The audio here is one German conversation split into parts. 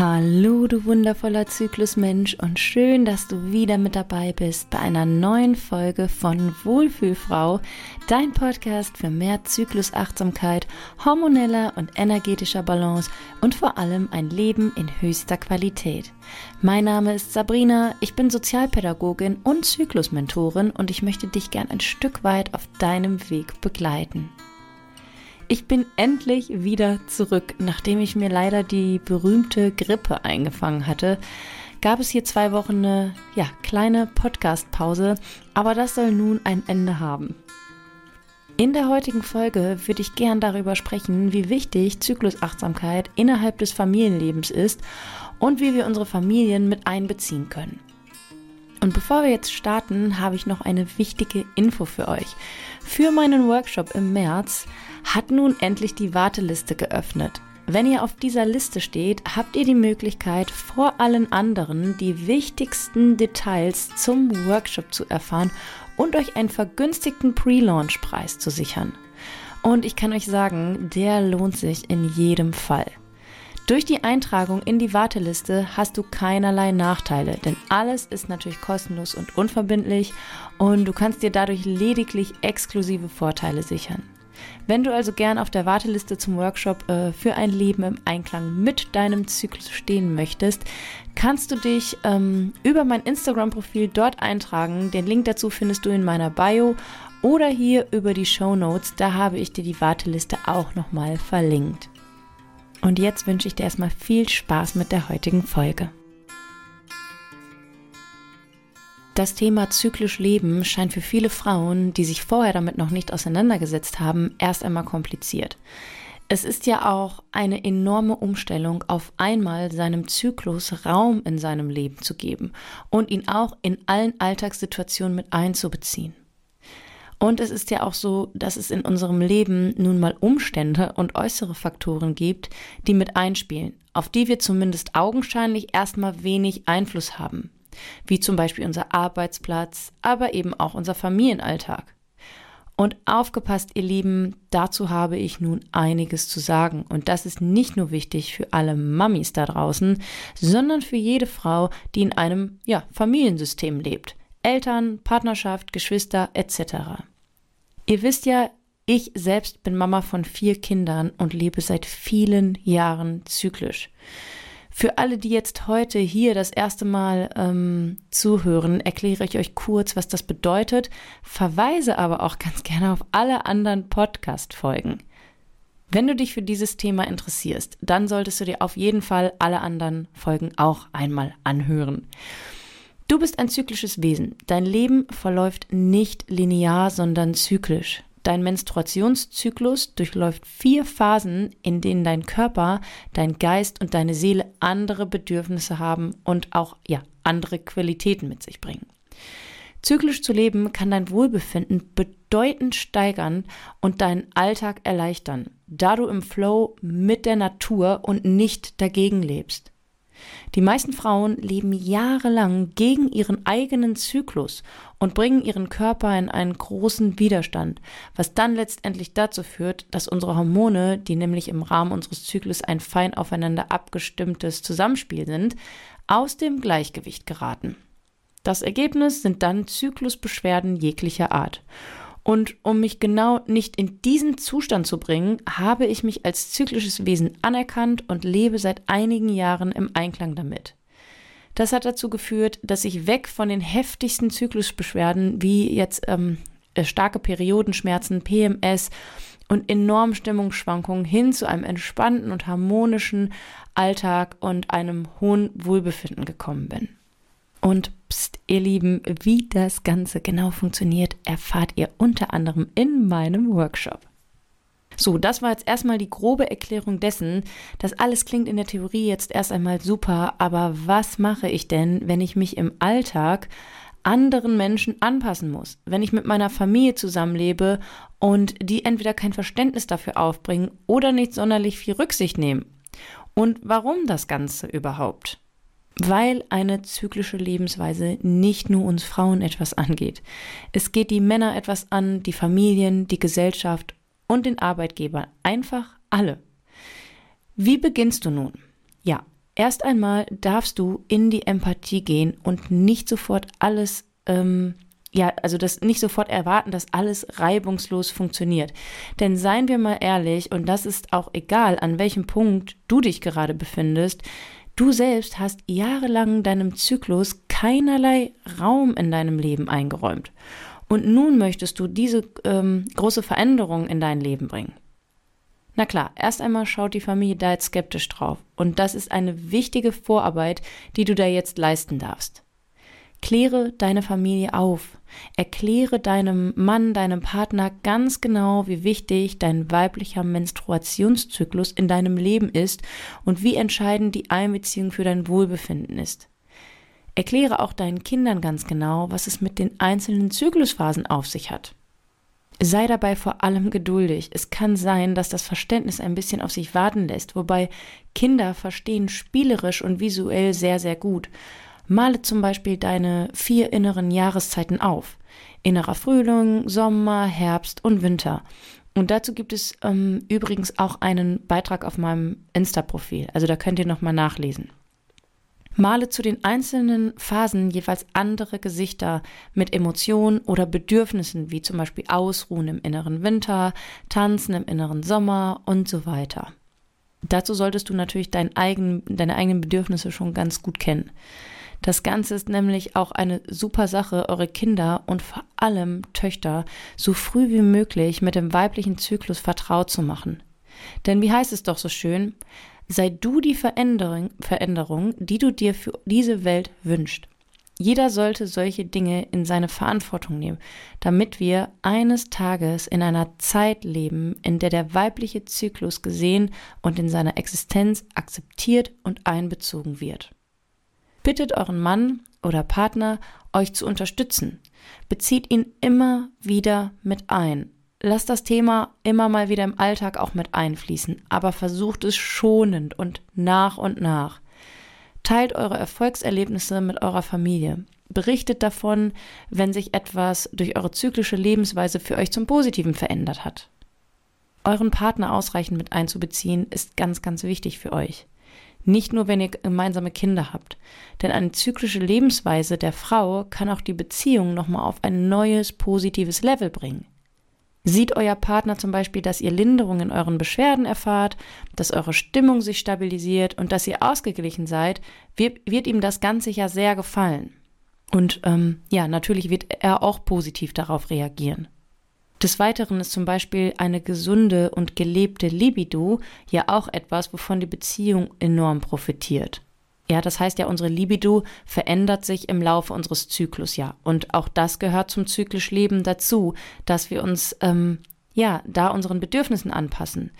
Hallo, du wundervoller Zyklusmensch und schön, dass du wieder mit dabei bist bei einer neuen Folge von Wohlfühlfrau, dein Podcast für mehr Zyklusachtsamkeit, hormoneller und energetischer Balance und vor allem ein Leben in höchster Qualität. Mein Name ist Sabrina, ich bin Sozialpädagogin und Zyklusmentorin und ich möchte dich gern ein Stück weit auf deinem Weg begleiten. Ich bin endlich wieder zurück. Nachdem ich mir leider die berühmte Grippe eingefangen hatte, gab es hier zwei Wochen eine ja, kleine Podcast-Pause, aber das soll nun ein Ende haben. In der heutigen Folge würde ich gern darüber sprechen, wie wichtig Zyklusachtsamkeit innerhalb des Familienlebens ist und wie wir unsere Familien mit einbeziehen können. Und bevor wir jetzt starten, habe ich noch eine wichtige Info für euch. Für meinen Workshop im März hat nun endlich die Warteliste geöffnet. Wenn ihr auf dieser Liste steht, habt ihr die Möglichkeit, vor allen anderen die wichtigsten Details zum Workshop zu erfahren und euch einen vergünstigten Pre-Launch-Preis zu sichern. Und ich kann euch sagen, der lohnt sich in jedem Fall. Durch die Eintragung in die Warteliste hast du keinerlei Nachteile, denn alles ist natürlich kostenlos und unverbindlich und du kannst dir dadurch lediglich exklusive Vorteile sichern. Wenn du also gern auf der Warteliste zum Workshop äh, für ein Leben im Einklang mit deinem Zyklus stehen möchtest, kannst du dich ähm, über mein Instagram-Profil dort eintragen. Den Link dazu findest du in meiner Bio oder hier über die Show Notes. Da habe ich dir die Warteliste auch nochmal verlinkt. Und jetzt wünsche ich dir erstmal viel Spaß mit der heutigen Folge. Das Thema zyklisch Leben scheint für viele Frauen, die sich vorher damit noch nicht auseinandergesetzt haben, erst einmal kompliziert. Es ist ja auch eine enorme Umstellung, auf einmal seinem Zyklus Raum in seinem Leben zu geben und ihn auch in allen Alltagssituationen mit einzubeziehen. Und es ist ja auch so, dass es in unserem Leben nun mal Umstände und äußere Faktoren gibt, die mit einspielen, auf die wir zumindest augenscheinlich erstmal wenig Einfluss haben wie zum Beispiel unser Arbeitsplatz, aber eben auch unser Familienalltag. Und aufgepasst, ihr Lieben, dazu habe ich nun einiges zu sagen. Und das ist nicht nur wichtig für alle Mamis da draußen, sondern für jede Frau, die in einem ja, Familiensystem lebt. Eltern, Partnerschaft, Geschwister etc. Ihr wisst ja, ich selbst bin Mama von vier Kindern und lebe seit vielen Jahren zyklisch. Für alle, die jetzt heute hier das erste Mal ähm, zuhören, erkläre ich euch kurz, was das bedeutet, verweise aber auch ganz gerne auf alle anderen Podcast-Folgen. Wenn du dich für dieses Thema interessierst, dann solltest du dir auf jeden Fall alle anderen Folgen auch einmal anhören. Du bist ein zyklisches Wesen. Dein Leben verläuft nicht linear, sondern zyklisch. Dein Menstruationszyklus durchläuft vier Phasen, in denen dein Körper, dein Geist und deine Seele andere Bedürfnisse haben und auch ja, andere Qualitäten mit sich bringen. Zyklisch zu leben kann dein Wohlbefinden bedeutend steigern und deinen Alltag erleichtern, da du im Flow mit der Natur und nicht dagegen lebst. Die meisten Frauen leben jahrelang gegen ihren eigenen Zyklus und bringen ihren Körper in einen großen Widerstand, was dann letztendlich dazu führt, dass unsere Hormone, die nämlich im Rahmen unseres Zyklus ein fein aufeinander abgestimmtes Zusammenspiel sind, aus dem Gleichgewicht geraten. Das Ergebnis sind dann Zyklusbeschwerden jeglicher Art. Und um mich genau nicht in diesen Zustand zu bringen, habe ich mich als zyklisches Wesen anerkannt und lebe seit einigen Jahren im Einklang damit. Das hat dazu geführt, dass ich weg von den heftigsten Zyklusbeschwerden wie jetzt ähm, äh, starke Periodenschmerzen, PMS und enormen Stimmungsschwankungen hin zu einem entspannten und harmonischen Alltag und einem hohen Wohlbefinden gekommen bin. Und pst, ihr Lieben, wie das Ganze genau funktioniert, erfahrt ihr unter anderem in meinem Workshop. So, das war jetzt erstmal die grobe Erklärung dessen. Das alles klingt in der Theorie jetzt erst einmal super, aber was mache ich denn, wenn ich mich im Alltag anderen Menschen anpassen muss, wenn ich mit meiner Familie zusammenlebe und die entweder kein Verständnis dafür aufbringen oder nicht sonderlich viel Rücksicht nehmen? Und warum das Ganze überhaupt? Weil eine zyklische Lebensweise nicht nur uns Frauen etwas angeht. Es geht die Männer etwas an, die Familien, die Gesellschaft und den Arbeitgeber, einfach alle. Wie beginnst du nun? Ja, Erst einmal darfst du in die Empathie gehen und nicht sofort alles, ähm, ja, also das nicht sofort erwarten, dass alles reibungslos funktioniert. Denn seien wir mal ehrlich, und das ist auch egal, an welchem Punkt du dich gerade befindest, du selbst hast jahrelang deinem Zyklus keinerlei Raum in deinem Leben eingeräumt. Und nun möchtest du diese ähm, große Veränderung in dein Leben bringen. Na klar, erst einmal schaut die Familie da jetzt skeptisch drauf. Und das ist eine wichtige Vorarbeit, die du da jetzt leisten darfst. Kläre deine Familie auf. Erkläre deinem Mann, deinem Partner ganz genau, wie wichtig dein weiblicher Menstruationszyklus in deinem Leben ist und wie entscheidend die Einbeziehung für dein Wohlbefinden ist. Erkläre auch deinen Kindern ganz genau, was es mit den einzelnen Zyklusphasen auf sich hat. Sei dabei vor allem geduldig. Es kann sein, dass das Verständnis ein bisschen auf sich warten lässt, wobei Kinder verstehen spielerisch und visuell sehr, sehr gut. Male zum Beispiel deine vier inneren Jahreszeiten auf. Innerer Frühling, Sommer, Herbst und Winter. Und dazu gibt es ähm, übrigens auch einen Beitrag auf meinem Insta-Profil. Also da könnt ihr nochmal nachlesen. Male zu den einzelnen Phasen jeweils andere Gesichter mit Emotionen oder Bedürfnissen, wie zum Beispiel Ausruhen im inneren Winter, Tanzen im inneren Sommer und so weiter. Dazu solltest du natürlich dein eigen, deine eigenen Bedürfnisse schon ganz gut kennen. Das Ganze ist nämlich auch eine super Sache, eure Kinder und vor allem Töchter so früh wie möglich mit dem weiblichen Zyklus vertraut zu machen. Denn wie heißt es doch so schön, sei du die Veränderung, Veränderung, die du dir für diese Welt wünschst. Jeder sollte solche Dinge in seine Verantwortung nehmen, damit wir eines Tages in einer Zeit leben, in der der weibliche Zyklus gesehen und in seiner Existenz akzeptiert und einbezogen wird. Bittet euren Mann oder Partner, euch zu unterstützen. Bezieht ihn immer wieder mit ein. Lasst das Thema immer mal wieder im Alltag auch mit einfließen, aber versucht es schonend und nach und nach. Teilt eure Erfolgserlebnisse mit eurer Familie. Berichtet davon, wenn sich etwas durch eure zyklische Lebensweise für euch zum Positiven verändert hat. Euren Partner ausreichend mit einzubeziehen, ist ganz, ganz wichtig für euch. Nicht nur, wenn ihr gemeinsame Kinder habt. Denn eine zyklische Lebensweise der Frau kann auch die Beziehung nochmal auf ein neues, positives Level bringen. Sieht euer Partner zum Beispiel, dass ihr Linderung in euren Beschwerden erfahrt, dass eure Stimmung sich stabilisiert und dass ihr ausgeglichen seid, wird, wird ihm das Ganze ja sehr gefallen. Und ähm, ja, natürlich wird er auch positiv darauf reagieren. Des Weiteren ist zum Beispiel eine gesunde und gelebte Libido ja auch etwas, wovon die Beziehung enorm profitiert. Ja, das heißt ja, unsere Libido verändert sich im Laufe unseres Zyklus ja. Und auch das gehört zum zyklisch Leben dazu, dass wir uns ähm, ja da unseren Bedürfnissen anpassen.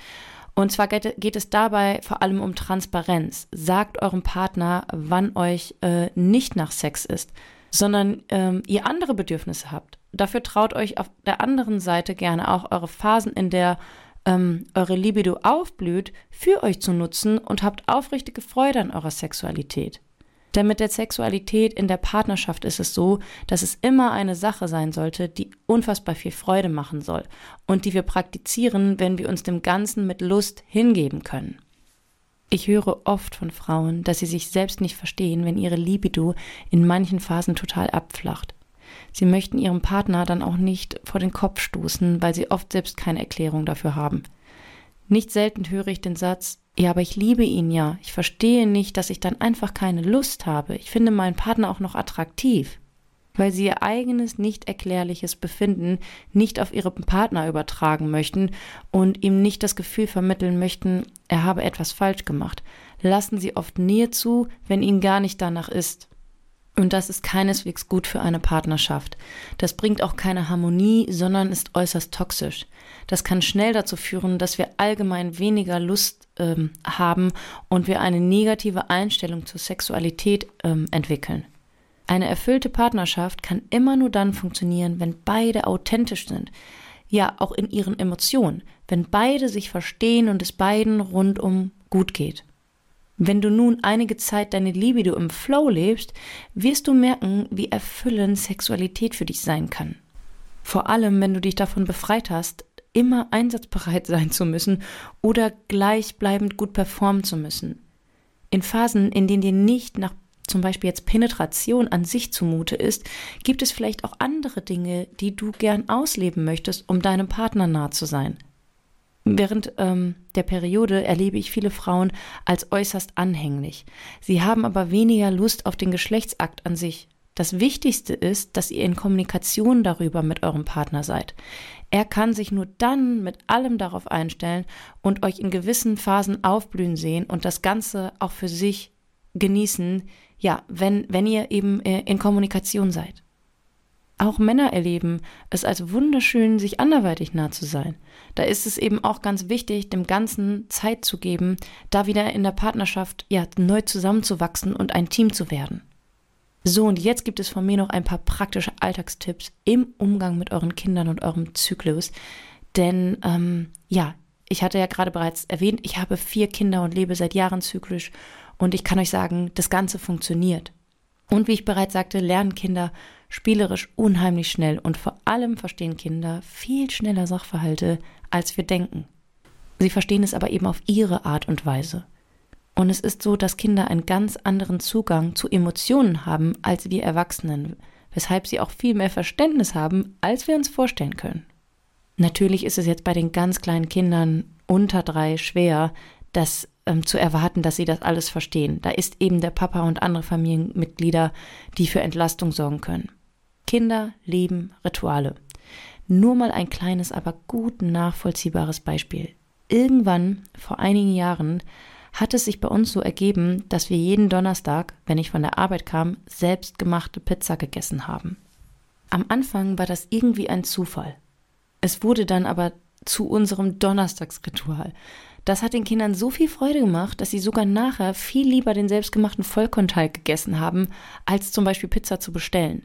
Und zwar geht, geht, es dabei vor allem um Transparenz. Sagt eurem Partner, wann euch äh, nicht nach Sex ist, sondern ähm, ihr andere Bedürfnisse habt. Dafür traut euch auf der anderen Seite gerne auch eure Phasen, in der ähm, eure Libido aufblüht, für euch zu nutzen und habt aufrichtige Freude an eurer Sexualität. Denn mit der Sexualität in der Partnerschaft ist es so, dass es immer eine Sache sein sollte, die unfassbar viel Freude machen soll und die wir praktizieren, wenn wir uns dem Ganzen mit Lust hingeben können. Ich höre oft von Frauen, dass sie sich selbst nicht verstehen, wenn ihre Libido in manchen Phasen total abflacht. Sie möchten ihrem Partner dann auch nicht vor den Kopf stoßen, weil sie oft selbst keine Erklärung dafür haben. Nicht selten höre ich den Satz, ja, aber ich liebe ihn ja. Ich verstehe nicht, dass ich dann einfach keine Lust habe. Ich finde meinen Partner auch noch attraktiv. Weil sie ihr eigenes nicht erklärliches Befinden nicht auf ihren Partner übertragen möchten und ihm nicht das Gefühl vermitteln möchten, er habe etwas falsch gemacht. Lassen sie oft Nähe zu, wenn ihnen gar nicht danach ist. Und das ist keineswegs gut für eine Partnerschaft. Das bringt auch keine Harmonie, sondern ist äußerst toxisch. Das kann schnell dazu führen, dass wir allgemein weniger Lust ähm, haben und wir eine negative Einstellung zur Sexualität ähm, entwickeln. Eine erfüllte Partnerschaft kann immer nur dann funktionieren, wenn beide authentisch sind. Ja, auch in ihren Emotionen, wenn beide sich verstehen und es beiden rundum gut geht. Wenn du nun einige Zeit deine Libido im Flow lebst, wirst du merken, wie erfüllend Sexualität für dich sein kann. Vor allem, wenn du dich davon befreit hast, immer einsatzbereit sein zu müssen oder gleichbleibend gut performen zu müssen. In Phasen, in denen dir nicht nach zum Beispiel jetzt Penetration an sich zumute ist, gibt es vielleicht auch andere Dinge, die du gern ausleben möchtest, um deinem Partner nah zu sein. Während ähm, der Periode erlebe ich viele Frauen als äußerst anhänglich. Sie haben aber weniger Lust auf den Geschlechtsakt an sich. Das Wichtigste ist, dass ihr in Kommunikation darüber mit eurem Partner seid. Er kann sich nur dann mit allem darauf einstellen und euch in gewissen Phasen aufblühen sehen und das Ganze auch für sich genießen, ja, wenn, wenn ihr eben äh, in Kommunikation seid. Auch Männer erleben es als wunderschön, sich anderweitig nah zu sein. Da ist es eben auch ganz wichtig, dem Ganzen Zeit zu geben, da wieder in der Partnerschaft ja neu zusammenzuwachsen und ein Team zu werden. So, und jetzt gibt es von mir noch ein paar praktische Alltagstipps im Umgang mit euren Kindern und eurem Zyklus. Denn ähm, ja, ich hatte ja gerade bereits erwähnt, ich habe vier Kinder und lebe seit Jahren zyklisch. Und ich kann euch sagen, das Ganze funktioniert. Und wie ich bereits sagte, lernen Kinder spielerisch unheimlich schnell und vor allem verstehen Kinder viel schneller Sachverhalte, als wir denken. Sie verstehen es aber eben auf ihre Art und Weise. Und es ist so, dass Kinder einen ganz anderen Zugang zu Emotionen haben als wir Erwachsenen, weshalb sie auch viel mehr Verständnis haben, als wir uns vorstellen können. Natürlich ist es jetzt bei den ganz kleinen Kindern unter drei schwer, das ähm, zu erwarten, dass sie das alles verstehen. Da ist eben der Papa und andere Familienmitglieder, die für Entlastung sorgen können. Kinder lieben Rituale. Nur mal ein kleines, aber gut nachvollziehbares Beispiel. Irgendwann, vor einigen Jahren, hat es sich bei uns so ergeben, dass wir jeden Donnerstag, wenn ich von der Arbeit kam, selbstgemachte Pizza gegessen haben. Am Anfang war das irgendwie ein Zufall. Es wurde dann aber zu unserem Donnerstagsritual. Das hat den Kindern so viel Freude gemacht, dass sie sogar nachher viel lieber den selbstgemachten Vollkornteig gegessen haben, als zum Beispiel Pizza zu bestellen.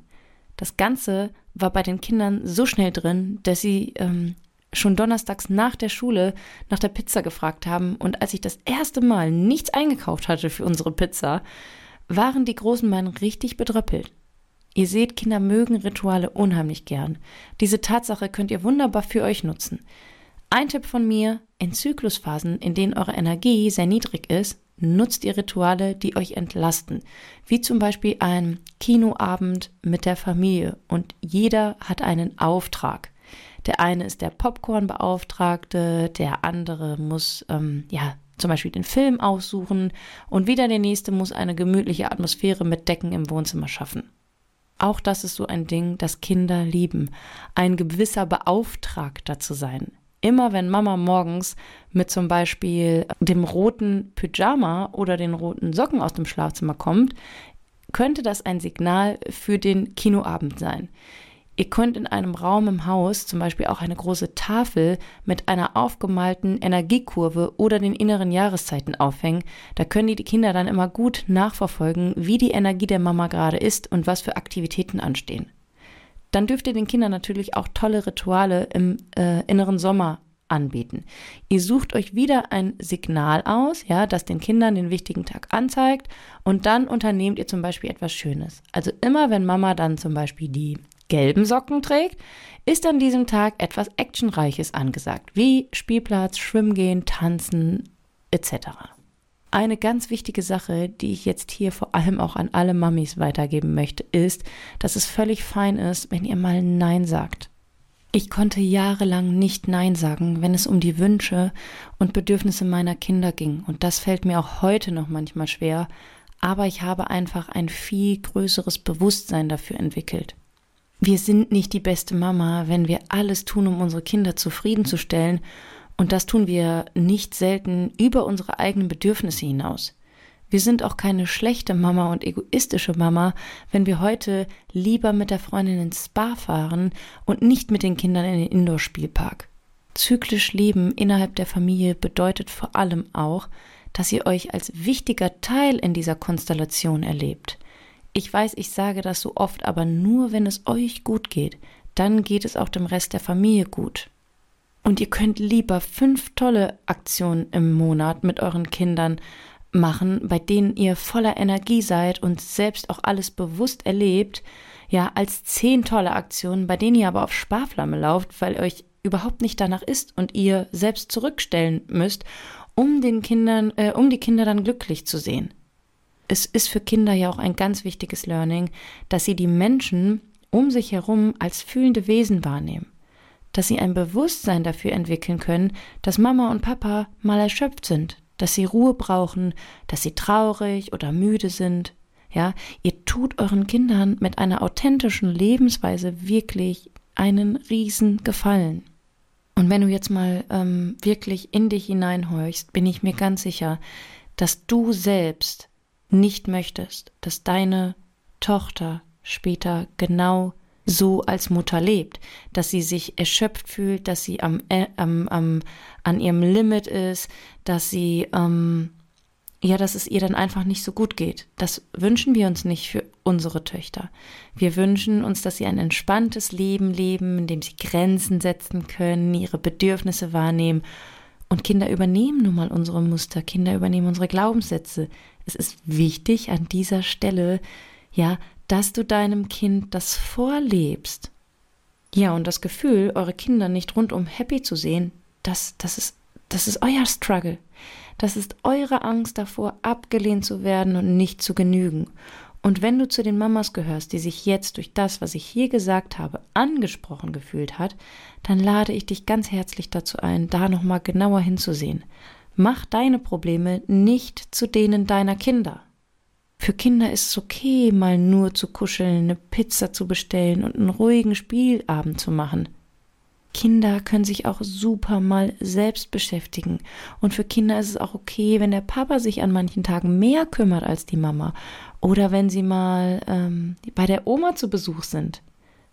Das Ganze war bei den Kindern so schnell drin, dass sie ähm, schon donnerstags nach der Schule nach der Pizza gefragt haben. Und als ich das erste Mal nichts eingekauft hatte für unsere Pizza, waren die großen Beine richtig bedröppelt. Ihr seht, Kinder mögen Rituale unheimlich gern. Diese Tatsache könnt ihr wunderbar für euch nutzen. Ein Tipp von mir, in Zyklusphasen, in denen eure Energie sehr niedrig ist, nutzt ihr Rituale, die euch entlasten, wie zum Beispiel ein Kinoabend mit der Familie und jeder hat einen Auftrag. Der eine ist der Popcornbeauftragte, der andere muss ähm, ja zum Beispiel den Film aussuchen und wieder der nächste muss eine gemütliche Atmosphäre mit Decken im Wohnzimmer schaffen. Auch das ist so ein Ding, das Kinder lieben, ein gewisser Beauftragter zu sein. Immer wenn Mama morgens mit zum Beispiel dem roten Pyjama oder den roten Socken aus dem Schlafzimmer kommt, könnte das ein Signal für den Kinoabend sein. Ihr könnt in einem Raum im Haus zum Beispiel auch eine große Tafel mit einer aufgemalten Energiekurve oder den inneren Jahreszeiten aufhängen. Da können die Kinder dann immer gut nachverfolgen, wie die Energie der Mama gerade ist und was für Aktivitäten anstehen dann dürft ihr den Kindern natürlich auch tolle Rituale im äh, inneren Sommer anbieten. Ihr sucht euch wieder ein Signal aus, ja, das den Kindern den wichtigen Tag anzeigt und dann unternehmt ihr zum Beispiel etwas Schönes. Also immer wenn Mama dann zum Beispiel die gelben Socken trägt, ist an diesem Tag etwas Actionreiches angesagt, wie Spielplatz, Schwimmen gehen, Tanzen etc. Eine ganz wichtige Sache, die ich jetzt hier vor allem auch an alle Mamis weitergeben möchte, ist, dass es völlig fein ist, wenn ihr mal Nein sagt. Ich konnte jahrelang nicht Nein sagen, wenn es um die Wünsche und Bedürfnisse meiner Kinder ging. Und das fällt mir auch heute noch manchmal schwer. Aber ich habe einfach ein viel größeres Bewusstsein dafür entwickelt. Wir sind nicht die beste Mama, wenn wir alles tun, um unsere Kinder zufriedenzustellen und das tun wir nicht selten über unsere eigenen Bedürfnisse hinaus. Wir sind auch keine schlechte Mama und egoistische Mama, wenn wir heute lieber mit der Freundin ins Spa fahren und nicht mit den Kindern in den Indoor-Spielpark. Zyklisch Leben innerhalb der Familie bedeutet vor allem auch, dass ihr euch als wichtiger Teil in dieser Konstellation erlebt. Ich weiß, ich sage das so oft, aber nur wenn es euch gut geht, dann geht es auch dem Rest der Familie gut. Und ihr könnt lieber fünf tolle Aktionen im Monat mit euren Kindern machen, bei denen ihr voller Energie seid und selbst auch alles bewusst erlebt, ja, als zehn tolle Aktionen, bei denen ihr aber auf Sparflamme lauft, weil euch überhaupt nicht danach ist und ihr selbst zurückstellen müsst um den Kindern, äh, um die Kinder dann glücklich zu sehen. Es ist für Kinder ja auch ein ganz wichtiges Learning, dass sie die Menschen um sich herum als fühlende Wesen wahrnehmen, dass sie ein Bewusstsein dafür entwickeln können, dass Mama und Papa mal erschöpft sind, dass sie Ruhe brauchen, dass sie traurig oder müde sind. Ja, ihr tut euren Kindern mit einer authentischen Lebensweise wirklich einen riesen Gefallen. Und wenn du jetzt mal ähm, wirklich in dich hineinhorchst, bin ich mir ganz sicher, dass du selbst nicht möchtest, dass deine Tochter später genau so als Mutter lebt, dass sie sich erschöpft fühlt, dass sie am, äh, am, am, an ihrem Limit ist, dass sie ähm, ja, dass es ihr dann einfach nicht so gut geht. Das wünschen wir uns nicht für unsere Töchter. Wir wünschen uns, dass sie ein entspanntes Leben leben, in dem sie Grenzen setzen können, ihre Bedürfnisse wahrnehmen. Und Kinder übernehmen nun mal unsere Muster, Kinder übernehmen unsere Glaubenssätze. Es ist wichtig an dieser Stelle, ja, dass du deinem Kind das vorlebst. Ja, und das Gefühl, eure Kinder nicht rundum happy zu sehen, das, das ist, das ist euer Struggle. Das ist eure Angst davor, abgelehnt zu werden und nicht zu genügen. Und wenn du zu den Mamas gehörst, die sich jetzt durch das, was ich hier gesagt habe, angesprochen gefühlt hat, dann lade ich dich ganz herzlich dazu ein, da nochmal genauer hinzusehen. Mach deine Probleme nicht zu denen deiner Kinder. Für Kinder ist es okay, mal nur zu kuscheln, eine Pizza zu bestellen und einen ruhigen Spielabend zu machen. Kinder können sich auch super mal selbst beschäftigen. Und für Kinder ist es auch okay, wenn der Papa sich an manchen Tagen mehr kümmert als die Mama. Oder wenn sie mal ähm, bei der Oma zu Besuch sind.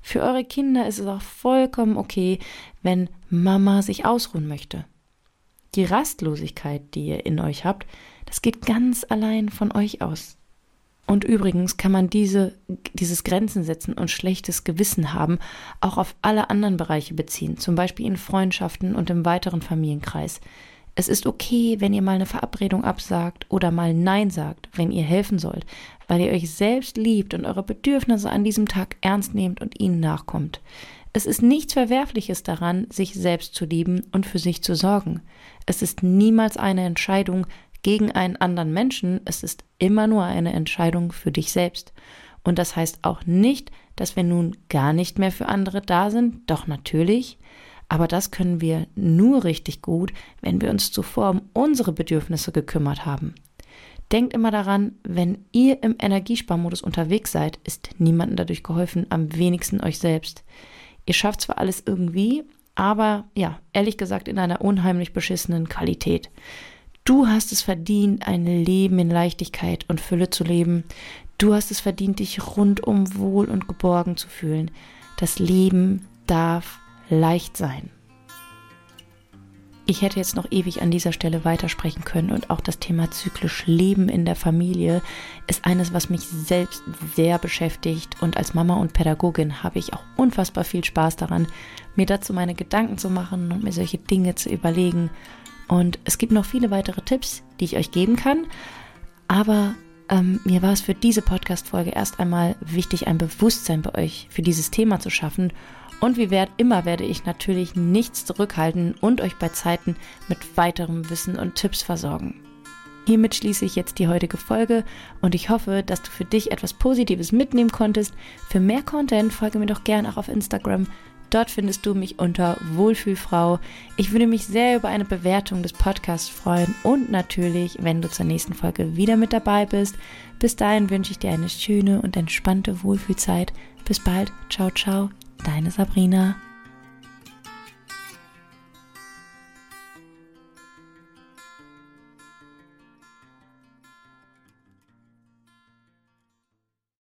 Für eure Kinder ist es auch vollkommen okay, wenn Mama sich ausruhen möchte. Die Rastlosigkeit, die ihr in euch habt, das geht ganz allein von euch aus. Und übrigens kann man diese, dieses Grenzen setzen und schlechtes Gewissen haben auch auf alle anderen Bereiche beziehen, zum Beispiel in Freundschaften und im weiteren Familienkreis. Es ist okay, wenn ihr mal eine Verabredung absagt oder mal Nein sagt, wenn ihr helfen sollt, weil ihr euch selbst liebt und eure Bedürfnisse an diesem Tag ernst nehmt und ihnen nachkommt. Es ist nichts Verwerfliches daran, sich selbst zu lieben und für sich zu sorgen. Es ist niemals eine Entscheidung, gegen einen anderen Menschen, es ist immer nur eine Entscheidung für dich selbst. Und das heißt auch nicht, dass wir nun gar nicht mehr für andere da sind, doch natürlich, aber das können wir nur richtig gut, wenn wir uns zuvor um unsere Bedürfnisse gekümmert haben. Denkt immer daran, wenn ihr im Energiesparmodus unterwegs seid, ist niemandem dadurch geholfen, am wenigsten euch selbst. Ihr schafft zwar alles irgendwie, aber ja, ehrlich gesagt in einer unheimlich beschissenen Qualität. Du hast es verdient, ein Leben in Leichtigkeit und Fülle zu leben. Du hast es verdient, dich rundum wohl und geborgen zu fühlen. Das Leben darf leicht sein. Ich hätte jetzt noch ewig an dieser Stelle weitersprechen können und auch das Thema zyklisch Leben in der Familie ist eines, was mich selbst sehr beschäftigt und als Mama und Pädagogin habe ich auch unfassbar viel Spaß daran, mir dazu meine Gedanken zu machen und mir solche Dinge zu überlegen und es gibt noch viele weitere Tipps, die ich euch geben kann. Aber ähm, mir war es für diese Podcast-Folge erst einmal wichtig, ein Bewusstsein bei euch für dieses Thema zu schaffen. Und wie werd, immer werde ich natürlich nichts zurückhalten und euch bei Zeiten mit weiterem Wissen und Tipps versorgen. Hiermit schließe ich jetzt die heutige Folge und ich hoffe, dass du für dich etwas Positives mitnehmen konntest. Für mehr Content folge mir doch gerne auch auf Instagram Dort findest du mich unter Wohlfühlfrau. Ich würde mich sehr über eine Bewertung des Podcasts freuen und natürlich, wenn du zur nächsten Folge wieder mit dabei bist. Bis dahin wünsche ich dir eine schöne und entspannte Wohlfühlzeit. Bis bald. Ciao, ciao. Deine Sabrina.